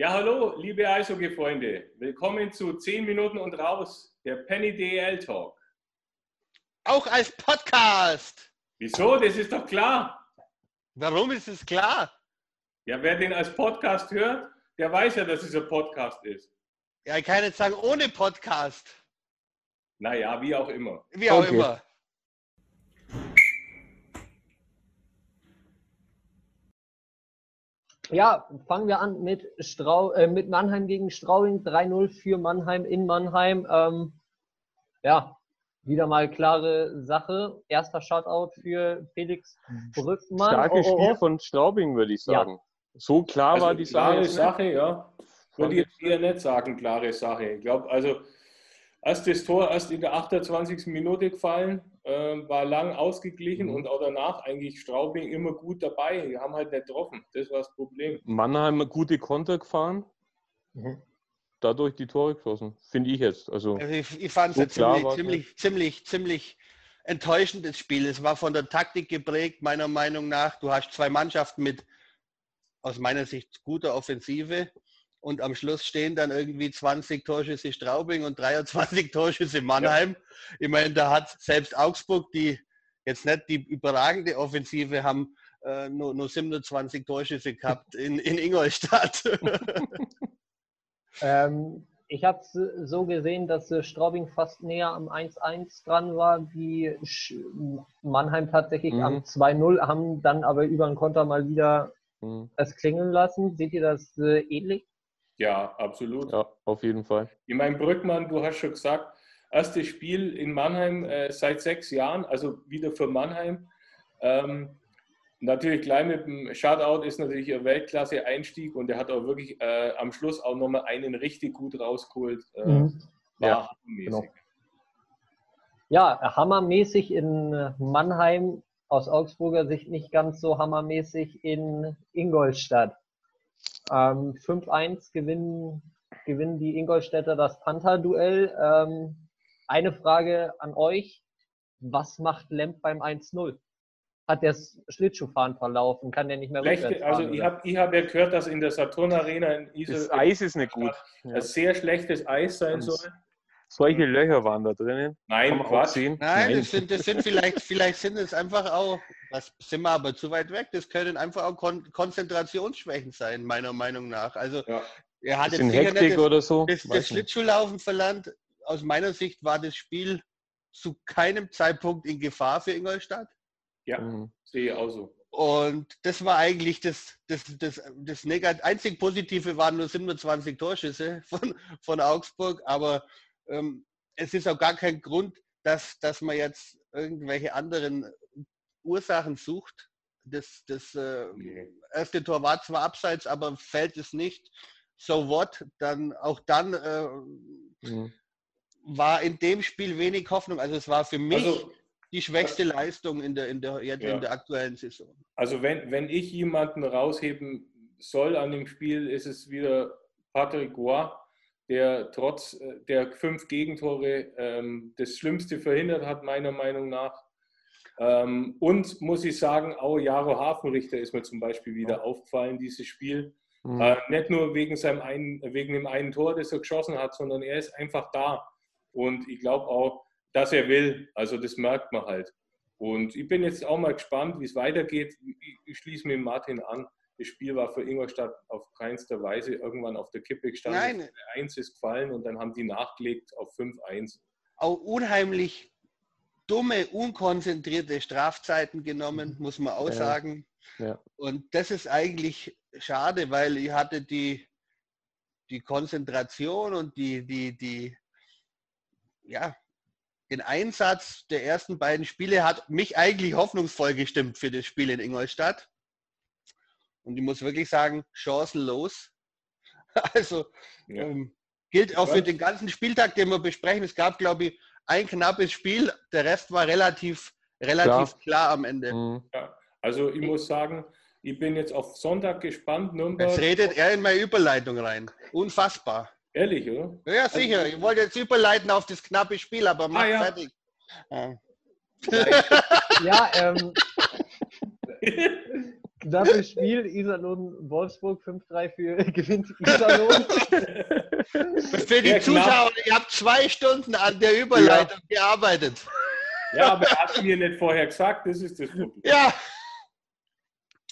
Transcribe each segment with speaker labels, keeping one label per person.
Speaker 1: Ja, hallo, liebe Eishockey-Freunde. Willkommen zu 10 Minuten und raus, der Penny DL Talk.
Speaker 2: Auch als Podcast.
Speaker 1: Wieso? Das ist doch klar.
Speaker 2: Warum ist es klar?
Speaker 1: Ja, wer den als Podcast hört, der weiß ja, dass es ein Podcast ist.
Speaker 2: Ja, ich kann jetzt sagen, ohne Podcast.
Speaker 1: Naja, wie auch immer.
Speaker 2: Wie auch
Speaker 3: Okay.
Speaker 2: immer.
Speaker 3: Ja, fangen wir an mit, Strau äh, mit Mannheim gegen Straubing. 3-0 für Mannheim in Mannheim. Ähm, ja, wieder mal klare Sache. Erster Shutout für Felix Brückmann.
Speaker 4: Starkes
Speaker 3: Oh, oh,
Speaker 4: Spiel
Speaker 3: oh.
Speaker 4: von Straubing, würde ich
Speaker 3: Ja.
Speaker 4: sagen. So klar
Speaker 1: Also,
Speaker 4: war die Sache.
Speaker 1: klare
Speaker 4: jetzt nicht.
Speaker 1: Sache, ja. Würde ich jetzt eher nicht sagen, klare Sache. Ich glaube, also erst das Tor erst in der 28. Minute gefallen, ähm, war lang ausgeglichen
Speaker 4: Mhm.
Speaker 1: und auch danach eigentlich Straubing immer gut dabei. Die haben halt nicht getroffen. Das war das Problem.
Speaker 4: Mannheim gute Konter gefahren,
Speaker 3: Mhm.
Speaker 4: dadurch die Tore geschossen. Finde ich jetzt. Also
Speaker 2: Also ich, ich fand es
Speaker 4: So
Speaker 2: ziemlich, ziemlich, ziemlich, ziemlich enttäuschendes Spiel. Es war von der Taktik geprägt, meiner Meinung nach. Du hast zwei Mannschaften mit aus meiner Sicht guter Offensive und am Schluss stehen dann irgendwie 20 Torschüsse Straubing und 23 Torschüsse Mannheim. Ich meine, da hat selbst Augsburg, die jetzt nicht die überragende Offensive haben, äh, nur, nur 27 Torschüsse gehabt in, in Ingolstadt.
Speaker 3: Ähm, ich habe es so gesehen, dass äh, Straubing fast näher am 1-1 dran war, wie Mannheim tatsächlich
Speaker 4: Mhm.
Speaker 3: am 2-0, haben dann aber über den Konter mal wieder
Speaker 4: hm,
Speaker 3: es klingeln lassen. Seht ihr das äh, ähnlich?
Speaker 1: Ja, absolut.
Speaker 4: ja, auf jeden Fall.
Speaker 1: Ich meine, Brückmann, du hast schon gesagt, erstes Spiel in Mannheim äh, seit sechs Jahren, also wieder für Mannheim. Ähm, natürlich gleich mit dem Shutout ist natürlich ein Weltklasse-Einstieg und er hat auch wirklich äh, am Schluss auch nochmal einen richtig gut rausgeholt. Äh,
Speaker 3: Mhm.
Speaker 4: Ja,
Speaker 1: hammermäßig.
Speaker 3: genau. Ja, hammermäßig in Mannheim, aus Augsburger Sicht nicht ganz so hammermäßig in Ingolstadt. Ähm, 5-1 gewinnen, gewinnen die Ingolstädter das Panther-Duell. Ähm, eine Frage an euch. Was macht Lemp beim 1-0? Hat der das Schlittschuhfahren verlaufen? Kann der nicht mehr
Speaker 1: Schlechte,
Speaker 3: rückwärts
Speaker 1: also
Speaker 3: fahren,
Speaker 1: ich
Speaker 3: oder?
Speaker 1: habe ich hab ja gehört, dass in der Saturn Arena in Isel
Speaker 4: Das Eis ist nicht gut. Ja.
Speaker 1: ein sehr schlechtes Eis sein soll.
Speaker 4: Solche Löcher waren da drinnen.
Speaker 1: Nein, Quatsch.
Speaker 4: sehen.
Speaker 2: Nein, Das, sind, das sind vielleicht, vielleicht sind es einfach auch, das sind wir aber zu weit weg, das können einfach auch Kon Konzentrationsschwächen sein, meiner Meinung nach. Also
Speaker 1: Ja.
Speaker 2: er hat jetzt
Speaker 4: Hektik
Speaker 2: nicht das,
Speaker 4: oder so.
Speaker 2: das, das. Schlittschuhlaufen verlernt. Aus meiner Sicht war das Spiel zu keinem Zeitpunkt in Gefahr für Ingolstadt.
Speaker 1: Ja,
Speaker 4: Mhm.
Speaker 1: sehe ich auch so.
Speaker 2: Und das war eigentlich das, das, das, das Negat einzig Positive waren nur 27 Torschüsse von, von Augsburg, aber ähm, es ist auch gar kein Grund, dass, dass man jetzt irgendwelche anderen Ursachen sucht. Das, das äh, erste Tor war zwar abseits, aber fällt es nicht. So what? Dann auch dann äh,
Speaker 4: Mhm.
Speaker 2: war in dem Spiel wenig Hoffnung. Also es war für mich
Speaker 1: Also,
Speaker 2: die schwächste Leistung in der, in der, jetzt
Speaker 1: Ja.
Speaker 2: in der aktuellen Saison.
Speaker 1: Also wenn, wenn ich jemanden rausheben soll an dem Spiel, ist es wieder Patrick Roy, der trotz äh, der fünf Gegentore ähm, das Schlimmste verhindert hat, meiner Meinung nach. Ähm, und muss ich sagen, auch Jaro Hafenrichter ist mir zum Beispiel wieder aufgefallen, dieses Spiel.
Speaker 4: Mhm.
Speaker 1: Äh, nicht nur wegen, seinem einen, wegen dem einen Tor, das er geschossen hat, sondern er ist einfach da. Und ich glaube auch, dass er will. Also das merkt man halt. Und ich bin jetzt auch mal gespannt, wie es weitergeht. Ich, ich schließe mich Martin an. Das Spiel war für Ingolstadt auf keinster Weise irgendwann auf der Kippe gestanden.
Speaker 2: Nein.
Speaker 1: 1 ist gefallen und dann haben die nachgelegt auf 5-1.
Speaker 2: auch unheimlich dumme, unkonzentrierte Strafzeiten genommen, muss man auch
Speaker 4: Ja.
Speaker 2: sagen.
Speaker 4: Ja.
Speaker 2: Und das ist eigentlich schade, weil ich hatte die, die Konzentration und die, die, die, ja, den Einsatz der ersten beiden Spiele hat mich eigentlich hoffnungsvoll gestimmt für das Spiel in Ingolstadt. Und ich muss wirklich sagen, chancenlos. Also
Speaker 1: Ja.
Speaker 2: ähm, gilt auch für den ganzen Spieltag, den wir besprechen. Es gab, glaube ich, ein knappes Spiel. Der Rest war relativ, relativ klar, am Ende.
Speaker 4: Mhm.
Speaker 1: Ja. Also ich muss sagen, ich bin jetzt auf Sonntag gespannt. Nürnberg.
Speaker 2: Jetzt redet er in meine Überleitung rein. Unfassbar.
Speaker 1: Ehrlich, oder?
Speaker 2: Ja, sicher. Ich wollte jetzt überleiten auf das knappe Spiel, aber mach
Speaker 1: Ah, ja.
Speaker 2: fertig. Ja.
Speaker 3: Ja, ähm, Knappes Spiel, Iserlohn, Wolfsburg 5-3 für gewinnt Iserlohn.
Speaker 2: Für die. Zuschauer, ihr habt zwei Stunden an der Überleitung gearbeitet.
Speaker 1: Ja, aber er hat mir nicht vorher gesagt, das ist das Problem.
Speaker 2: Ja,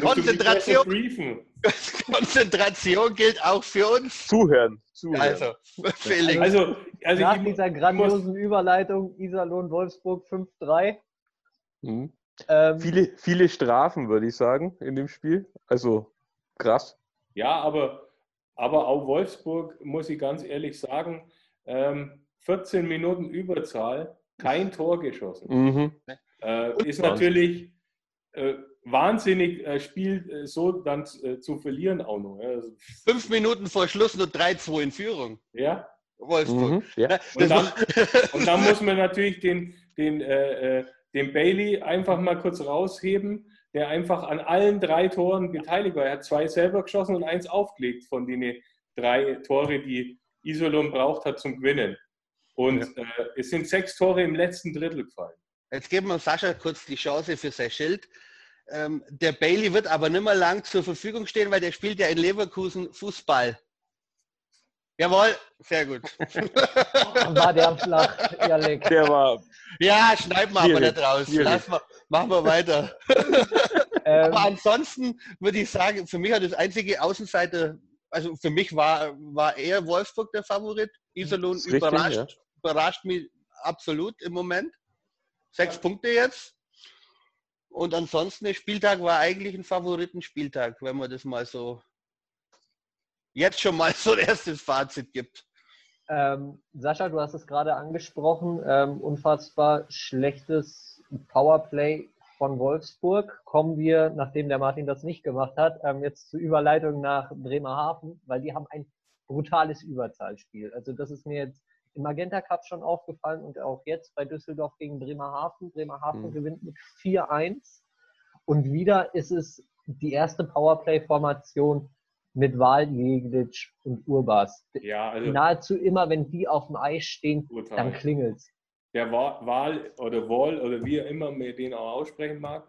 Speaker 2: Konzentration. Konzentration gilt auch für uns.
Speaker 4: Zuhören. Zuhören.
Speaker 2: Also, Felix.
Speaker 1: Also, also
Speaker 3: Nach
Speaker 1: ich,
Speaker 3: dieser grandiosen Überleitung Iserlohn, Wolfsburg 5-3.
Speaker 4: Mhm.
Speaker 3: Ähm,
Speaker 4: Viele, viele Strafen, würde ich sagen, in dem Spiel. Also krass.
Speaker 1: ja, aber, aber auch Wolfsburg, muss ich ganz ehrlich sagen, ähm, 14 Minuten Überzahl, kein Tor geschossen.
Speaker 4: Mhm.
Speaker 1: Äh, ist natürlich äh, wahnsinnig, äh, Spiel äh, so dann äh, zu verlieren auch noch. Also,
Speaker 2: Fünf Minuten vor Schluss nur 3-2 in Führung.
Speaker 1: ja.
Speaker 2: Wolfsburg.
Speaker 4: Mhm. Ja.
Speaker 1: Und dann, und dann muss man natürlich den, den, äh, äh, den Bailey einfach mal kurz rausheben, der einfach an allen drei Toren beteiligt war. Er hat zwei selber geschossen und eins aufgelegt von den drei Tore, die Isolon braucht hat zum Gewinnen. Und äh, es sind sechs Tore im letzten Drittel gefallen.
Speaker 2: Jetzt geben wir Sascha kurz die Chance für sein Schild. Ähm, der Bailey wird aber nicht mehr lang zur Verfügung stehen, weil der spielt ja in Leverkusen Fußball. Jawohl, sehr gut.
Speaker 3: war der flach, ehrlich.
Speaker 4: Der war.
Speaker 2: Ja, schneiden wir aber nicht raus. Lass mal, machen wir weiter.
Speaker 3: Ähm,
Speaker 2: Aber ansonsten würde ich sagen, für mich hat das einzige Außenseiter, also für mich war, war eher Wolfsburg der Favorit. Iserlohn
Speaker 4: Ist richtig,
Speaker 2: überrascht,
Speaker 4: ja.
Speaker 2: überrascht mich absolut im Moment. Sechs Punkte jetzt. Und ansonsten, der Spieltag war eigentlich ein Favoritenspieltag, wenn man das mal so jetzt schon mal so ein erstes Fazit gibt.
Speaker 3: Ähm, Sascha, du hast es gerade angesprochen. Ähm, unfassbar schlechtes Powerplay von Wolfsburg. Kommen wir, nachdem der Martin das nicht gemacht hat, ähm, jetzt zur Überleitung nach Bremerhaven, weil die haben ein brutales Überzahlspiel. Also das ist mir jetzt im Magenta Cup schon aufgefallen und auch jetzt bei Düsseldorf gegen Bremerhaven. Bremerhaven
Speaker 4: Mhm.
Speaker 3: gewinnt mit 4-1 und wieder ist es die erste Powerplay-Formation mit Wahl, Jeglic und Urbas
Speaker 1: Ja, also
Speaker 3: nahezu immer, wenn die auf dem Eis stehen,
Speaker 1: brutal.
Speaker 3: dann klingelt's.
Speaker 1: der Wa- Wahl oder Wall oder wie er immer man den auch aussprechen mag,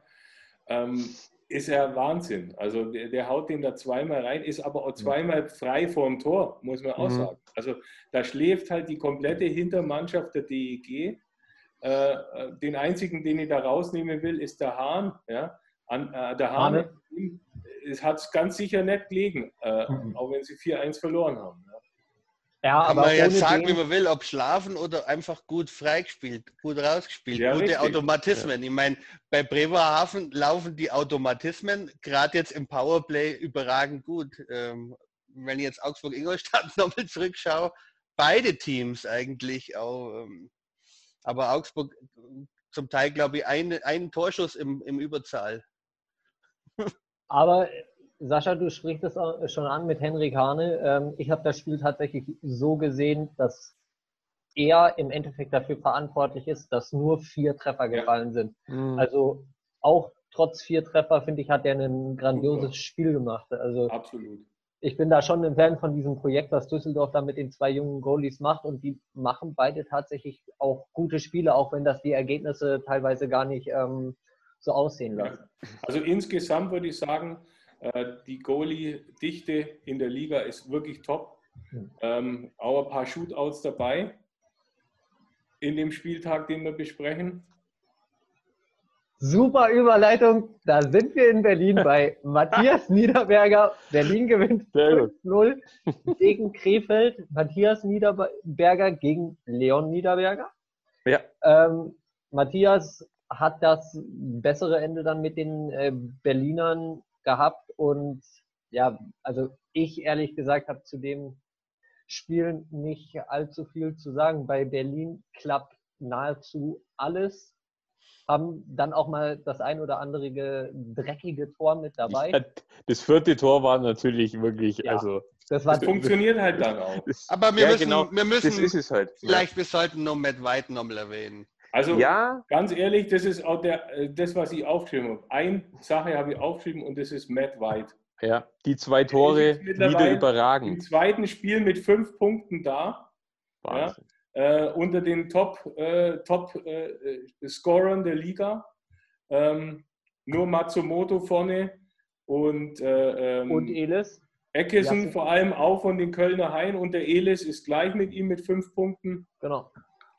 Speaker 1: ähm, ist er Wahnsinn. Also der, der haut den da zweimal rein, ist aber auch zweimal frei vorm Tor, muss man auch
Speaker 4: Mhm.
Speaker 1: sagen. Also da schläft halt die komplette Hintermannschaft der DEG. Äh, äh, den einzigen, den ich da rausnehmen will, ist der Hahn. Ja? An, äh, der Hahn
Speaker 3: Hahne.
Speaker 1: Es hat es ganz sicher nicht gelegen, äh,
Speaker 3: Mhm.
Speaker 1: auch wenn sie 4-1 verloren haben. Ja.
Speaker 3: Ja,
Speaker 2: Kann
Speaker 3: aber
Speaker 2: man jetzt sagen, wie man will, ob schlafen oder einfach gut freigespielt, gut rausgespielt,
Speaker 1: Ja,
Speaker 2: gute
Speaker 1: richtig.
Speaker 2: Automatismen. Ich meine, bei Bremerhaven laufen die Automatismen gerade jetzt im Powerplay überragend gut. Ähm, wenn ich jetzt Augsburg-Ingolstadt nochmal zurückschaue, beide Teams eigentlich auch. Ähm, aber Augsburg äh, zum Teil, glaube ich, ein, einen Torschuss im, im Überzahl.
Speaker 3: aber Sascha, du sprichst es schon an mit Henrik Hane. Ähm, ich habe das Spiel tatsächlich so gesehen, dass er im Endeffekt dafür verantwortlich ist, dass nur vier Treffer
Speaker 1: Ja.
Speaker 3: gefallen sind.
Speaker 4: Mhm.
Speaker 3: Also auch trotz vier Treffer, finde ich, hat er ein grandioses
Speaker 1: Super.
Speaker 3: Spiel gemacht. Also
Speaker 1: Absolut.
Speaker 3: ich bin da schon ein Fan von diesem Projekt, was Düsseldorf da mit den zwei jungen Goalies macht und die machen beide tatsächlich auch gute Spiele, auch wenn das die Ergebnisse teilweise gar nicht ähm, so aussehen lassen.
Speaker 1: Also insgesamt würde ich sagen, äh, die Goalie-Dichte in der Liga ist wirklich top.
Speaker 3: Mhm.
Speaker 1: Ähm, auch ein paar Shootouts dabei in dem Spieltag, den wir besprechen.
Speaker 3: Super Überleitung, da sind wir in Berlin bei Matthias Niederberger. Berlin gewinnt
Speaker 4: Sehr gut.
Speaker 3: 5-0 gegen Krefeld. Matthias Niederberger gegen Leon Niederberger.
Speaker 4: Ja.
Speaker 3: Ähm, Matthias hat das bessere Ende dann mit den äh, Berlinern gehabt und ja, also ich ehrlich gesagt habe zu dem Spiel nicht allzu viel zu sagen. Bei Berlin klappt nahezu alles. Haben dann auch mal das ein oder andere ge- dreckige Tor mit dabei.
Speaker 4: Ja, Das vierte Tor war natürlich wirklich,
Speaker 3: Ja.
Speaker 4: also.
Speaker 3: Das war
Speaker 1: Das funktioniert halt dann auch.
Speaker 4: Das,
Speaker 2: Aber wir
Speaker 4: ja,
Speaker 2: müssen,
Speaker 4: genau,
Speaker 2: wir
Speaker 4: das
Speaker 2: müssen
Speaker 4: ist es halt.
Speaker 2: vielleicht, wir sollten noch Matt White nochmal erwähnen.
Speaker 1: Also
Speaker 4: Ja,
Speaker 1: ganz ehrlich, das ist auch der, äh, das, was ich aufgeschrieben habe. Eine Sache habe ich aufgeschrieben und das ist Matt White.
Speaker 4: ja, die zwei Tore wieder
Speaker 1: mittlerweile Im
Speaker 4: überragend.
Speaker 1: zweiten Spiel mit fünf Punkten da.
Speaker 4: Wahnsinn.
Speaker 1: äh, unter den Top, äh, Top äh, der Liga. Ähm, nur Matsumoto vorne und, äh, ähm,
Speaker 3: Und Elis?
Speaker 1: Eckesen
Speaker 3: Ja.
Speaker 1: vor allem auch von den Kölner Hain und der Elis ist gleich mit ihm mit fünf Punkten.
Speaker 3: Genau.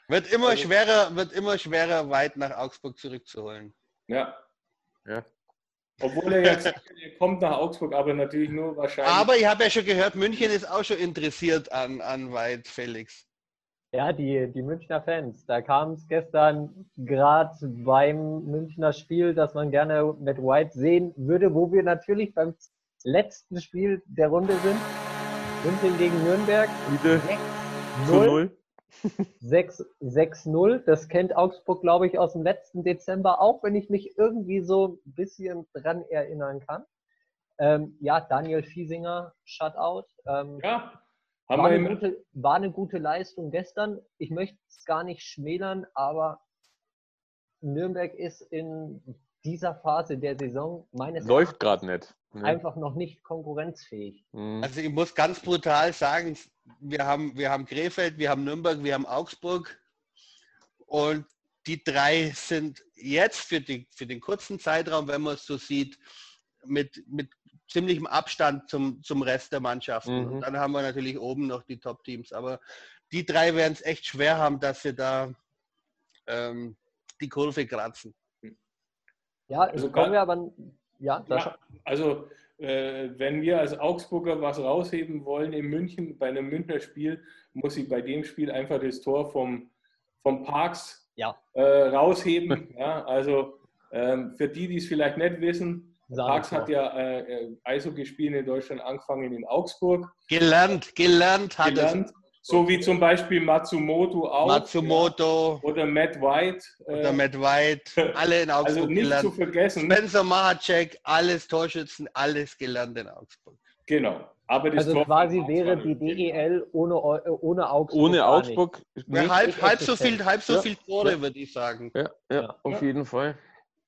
Speaker 2: Wird immer
Speaker 1: Also-
Speaker 2: schwerer, wird immer schwerer, weit nach Augsburg zurückzuholen.
Speaker 1: Ja.
Speaker 4: Ja.
Speaker 1: Obwohl er jetzt er kommt nach Augsburg, aber natürlich nur wahrscheinlich.
Speaker 2: Aber ich habe ja schon gehört, München ist auch schon interessiert an, an Weit Felix.
Speaker 3: Ja, die, die Münchner Fans. Da kam es gestern gerade beim Münchner Spiel, dass man gerne Matt White sehen würde, wo wir natürlich beim letzten Spiel der Runde sind. München gegen Nürnberg.
Speaker 4: Wieder
Speaker 3: 6-0.
Speaker 4: Zu null.
Speaker 3: 6 6-0. Das kennt Augsburg, glaube ich, aus dem letzten Dezember, auch wenn ich mich irgendwie so ein bisschen dran erinnern kann. Ähm, ja, Daniel Fiesinger, Shutout. Ähm,
Speaker 1: ja, haben
Speaker 3: war,
Speaker 1: wir
Speaker 3: eine gute, war eine gute Leistung gestern. Ich möchte es gar nicht schmälern, aber Nürnberg ist in dieser Phase der Saison meines
Speaker 4: Läuft gerade nicht. Ne?
Speaker 3: einfach noch nicht konkurrenzfähig.
Speaker 4: Mhm.
Speaker 2: Also ich muss ganz brutal sagen, wir haben, wir haben Krefeld, wir haben Nürnberg, wir haben Augsburg und die drei sind jetzt für, die, für den kurzen Zeitraum, wenn man es so sieht, mit, mit ziemlichem Abstand zum, zum Rest der Mannschaften.
Speaker 4: Mhm.
Speaker 2: Und dann haben wir natürlich oben noch die Top-Teams. Aber die drei werden es echt schwer haben, dass sie da ähm, die Kurve kratzen.
Speaker 3: Ja,
Speaker 1: Also
Speaker 3: kommen
Speaker 1: gar-
Speaker 3: wir aber. Ja,
Speaker 1: ja, also wenn wir als Augsburger was rausheben wollen in München, bei einem Münchner Spiel, muss ich bei dem Spiel einfach das Tor vom, vom Parks
Speaker 3: Ja.
Speaker 1: äh, rausheben. ja, also ähm, für die, die es vielleicht nicht wissen, Parks hat ja äh, äh, Eishockey spielen in Deutschland angefangen in Augsburg.
Speaker 2: Gelernt, gelernt hat
Speaker 1: gelernt, so wie zum Beispiel Matsumoto auch.
Speaker 2: Matsumoto
Speaker 1: oder Matt White. äh,
Speaker 2: oder Matt White, alle in Augsburg
Speaker 1: also nicht
Speaker 2: gelernt.
Speaker 1: zu vergessen.
Speaker 2: Spencer Mahacek, alles Torschützen, alles gelernt in Augsburg.
Speaker 1: Genau. Aber das
Speaker 3: Also
Speaker 1: Tor
Speaker 3: quasi wäre die DEL ohne, Eu- äh, ohne Augsburg.
Speaker 4: Ohne. Augsburg
Speaker 2: Ja, halb, halb so viel, halb so
Speaker 4: Ja.
Speaker 2: viel Tore,
Speaker 4: Ja.
Speaker 2: würde ich sagen.
Speaker 4: Ja, ja,
Speaker 3: Ja.
Speaker 4: auf jeden Fall.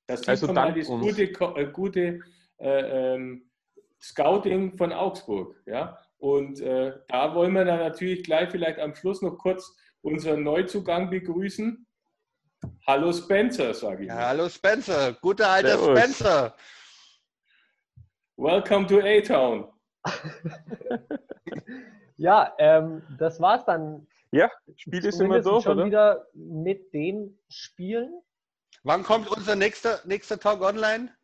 Speaker 1: Das
Speaker 4: Also
Speaker 1: mal das
Speaker 4: uns.
Speaker 1: gute, Ko- äh, gute äh, ähm, Scouting von Augsburg. Ja? Und äh, da wollen wir dann natürlich gleich vielleicht am Schluss noch kurz unseren Neuzugang begrüßen. Hallo Spencer, sage ich.
Speaker 2: Ja,
Speaker 1: mal.
Speaker 2: hallo Spencer, guter alter
Speaker 4: Servus.
Speaker 2: Spencer.
Speaker 1: Welcome to A-Town.
Speaker 3: Ja, ähm, das war's dann.
Speaker 4: Ja, Spiel ist immer durch,
Speaker 3: schon
Speaker 4: oder?
Speaker 3: wieder mit den Spielen.
Speaker 2: Wann kommt unser nächster, nächster Talk online?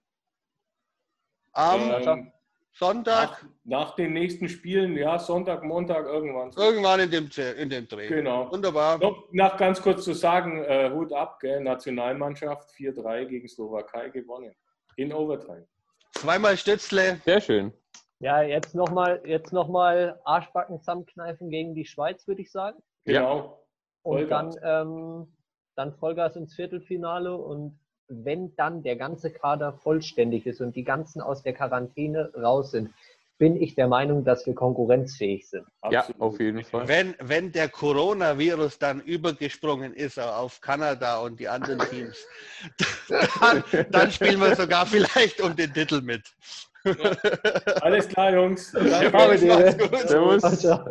Speaker 2: Am
Speaker 1: Ähm,
Speaker 2: Sonntag,
Speaker 1: nach, nach den nächsten Spielen, ja, Sonntag, Montag, irgendwann.
Speaker 2: irgendwann in dem, in dem Dreh.
Speaker 1: Genau.
Speaker 2: Wunderbar.
Speaker 1: Noch, noch ganz kurz zu sagen, äh, Hut ab, gell? Nationalmannschaft 4-3 gegen Slowakei gewonnen. In Overtime.
Speaker 2: Zweimal Stützle.
Speaker 4: Sehr schön.
Speaker 3: Ja, jetzt nochmal jetzt noch mal Arschbacken zusammenkneifen gegen die Schweiz, würde ich sagen.
Speaker 4: Ja.
Speaker 1: Genau.
Speaker 3: Und dann, ähm, dann Vollgas ins Viertelfinale. Und wenn dann der ganze Kader vollständig ist und die ganzen aus der Quarantäne raus sind, bin ich der Meinung, dass wir konkurrenzfähig sind.
Speaker 4: Ja,
Speaker 1: Absolut.
Speaker 4: auf jeden Fall.
Speaker 2: Wenn, wenn der Coronavirus dann übergesprungen ist auf Kanada und die anderen Teams, dann, dann spielen wir sogar vielleicht um den Titel mit.
Speaker 1: Alles klar, Jungs. Danke.
Speaker 4: Servus.
Speaker 3: Ciao.